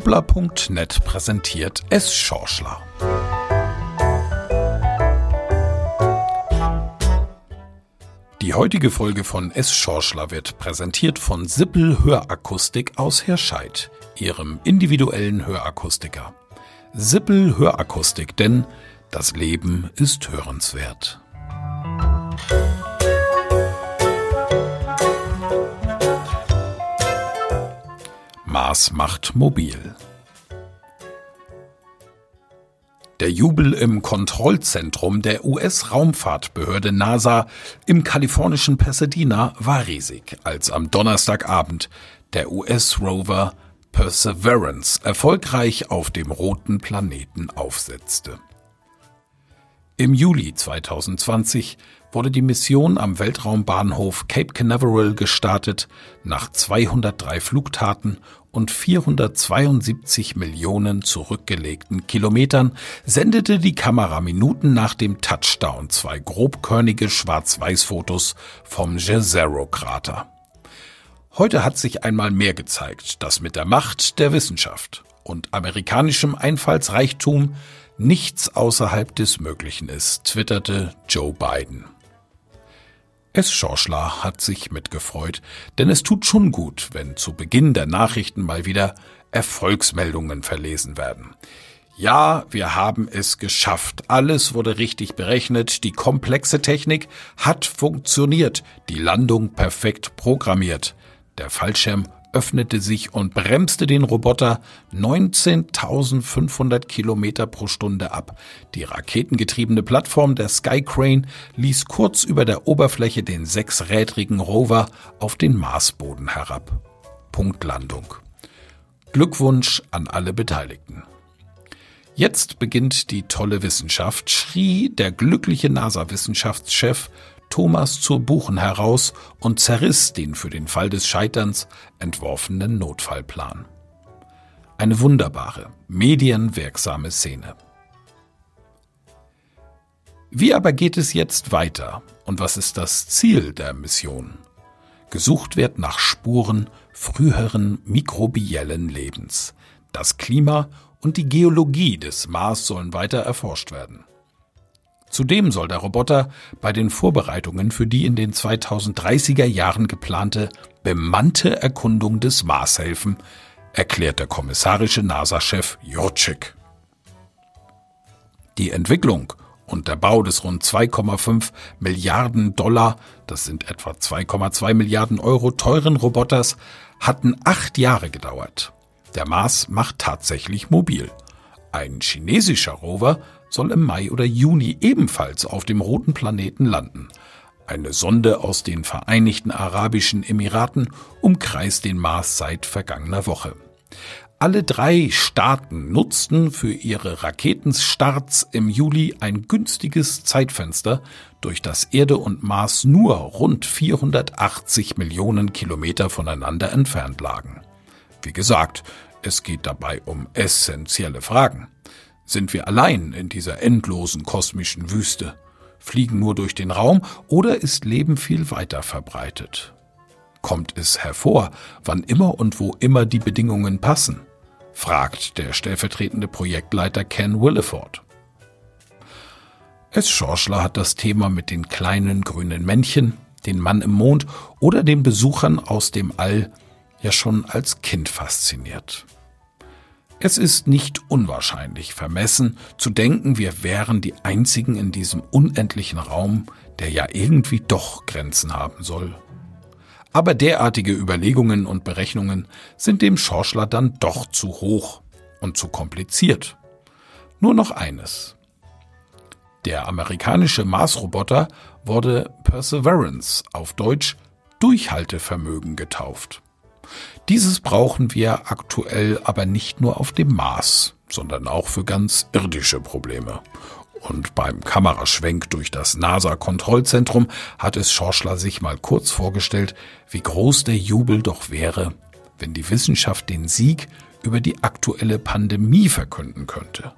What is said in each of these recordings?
Schobler.net präsentiert S. Schorschler. Die heutige Folge von S. Schorschler wird präsentiert von Sippel Hörakustik aus Herscheid, ihrem individuellen Hörakustiker. Sippel Hörakustik, denn das Leben ist hörenswert. Mars macht mobil. Der Jubel im Kontrollzentrum der US-Raumfahrtbehörde NASA im kalifornischen Pasadena war riesig, als am Donnerstagabend der US-Rover Perseverance erfolgreich auf dem roten Planeten aufsetzte. Im Juli 2020 wurde die Mission am Weltraumbahnhof Cape Canaveral gestartet. Nach 203 Flugtaten und 472 Millionen zurückgelegten Kilometern sendete die Kamera Minuten nach dem Touchdown zwei grobkörnige Schwarz-Weiß-Fotos vom Jezero-Krater. Heute hat sich einmal mehr gezeigt, dass mit der Macht der Wissenschaft und amerikanischem Einfallsreichtum nichts außerhalb des Möglichen ist, twitterte Joe Biden. S. Schorschler hat sich mitgefreut, denn es tut schon gut, wenn zu Beginn der Nachrichten mal wieder Erfolgsmeldungen verlesen werden. Ja, wir haben es geschafft. Alles wurde richtig berechnet. Die komplexe Technik hat funktioniert. Die Landung perfekt programmiert. Der Fallschirm öffnete sich und bremste den Roboter 19.500 Kilometer pro Stunde ab. Die raketengetriebene Plattform der Skycrane ließ kurz über der Oberfläche den sechsrädrigen Rover auf den Marsboden herab. Punktlandung. Glückwunsch an alle Beteiligten. Jetzt beginnt die tolle Wissenschaft, schrie der glückliche NASA-Wissenschaftschef Thomas zur Buchen heraus und zerriss den für den Fall des Scheiterns entworfenen Notfallplan. Eine wunderbare, medienwirksame Szene. Wie aber geht es jetzt weiter und was ist das Ziel der Mission? Gesucht wird nach Spuren früheren mikrobiellen Lebens. Das Klima und die Geologie des Mars sollen weiter erforscht werden. Zudem soll der Roboter bei den Vorbereitungen für die in den 2030er Jahren geplante bemannte Erkundung des Mars helfen, erklärt der kommissarische NASA-Chef Jurczyk. Die Entwicklung und der Bau des rund 2,5 Milliarden Dollar, das sind etwa 2,2 Milliarden Euro teuren Roboters, hatten acht Jahre gedauert. Der Mars macht tatsächlich mobil. Ein chinesischer Rover soll im Mai oder Juni ebenfalls auf dem roten Planeten landen. Eine Sonde aus den Vereinigten Arabischen Emiraten umkreist den Mars seit vergangener Woche. Alle drei Staaten nutzten für ihre Raketenstarts im Juli ein günstiges Zeitfenster, durch das Erde und Mars nur rund 480 Millionen Kilometer voneinander entfernt lagen. Wie gesagt, es geht dabei um essentielle Fragen. Sind wir allein in dieser endlosen kosmischen Wüste? Fliegen nur durch den Raum oder ist Leben viel weiter verbreitet? Kommt es hervor, wann immer und wo immer die Bedingungen passen? fragt der stellvertretende Projektleiter Ken Williford. S. Schorschler hat das Thema mit den kleinen grünen Männchen, den Mann im Mond oder den Besuchern aus dem All ja schon als Kind fasziniert. Es ist nicht unwahrscheinlich vermessen zu denken, wir wären die Einzigen in diesem unendlichen Raum, der ja irgendwie doch Grenzen haben soll. Aber derartige Überlegungen und Berechnungen sind dem Schorschler dann doch zu hoch und zu kompliziert. Nur noch eines. Der amerikanische Marsroboter wurde Perseverance auf Deutsch Durchhaltevermögen getauft. Dieses brauchen wir aktuell aber nicht nur auf dem Mars, sondern auch für ganz irdische Probleme. Und beim Kameraschwenk durch das NASA-Kontrollzentrum hat es Schorschler sich mal kurz vorgestellt, wie groß der Jubel doch wäre, wenn die Wissenschaft den Sieg über die aktuelle Pandemie verkünden könnte.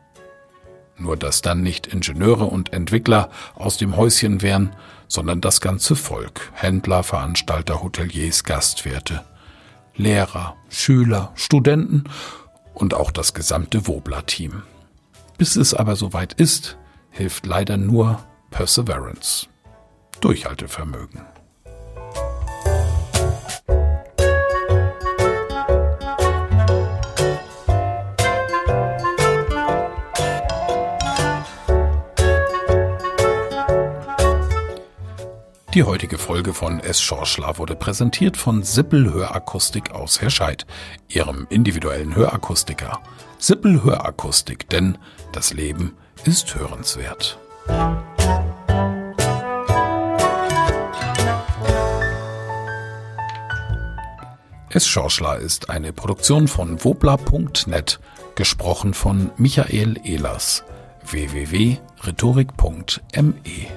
Nur dass dann nicht Ingenieure und Entwickler aus dem Häuschen wären, sondern das ganze Volk, Händler, Veranstalter, Hoteliers, Gastwirte. Lehrer, Schüler, Studenten und auch das gesamte Wobler-Team. Bis es aber soweit ist, hilft leider nur Perseverance. Durchhaltevermögen. Die heutige Folge von S. Schorschler wurde präsentiert von Sippel Hörakustik aus Herscheid, ihrem individuellen Hörakustiker. Sippel Hörakustik, denn das Leben ist hörenswert. S. Schorschler ist eine Produktion von wobla.net, gesprochen von Michael Ehlers www.rhetorik.me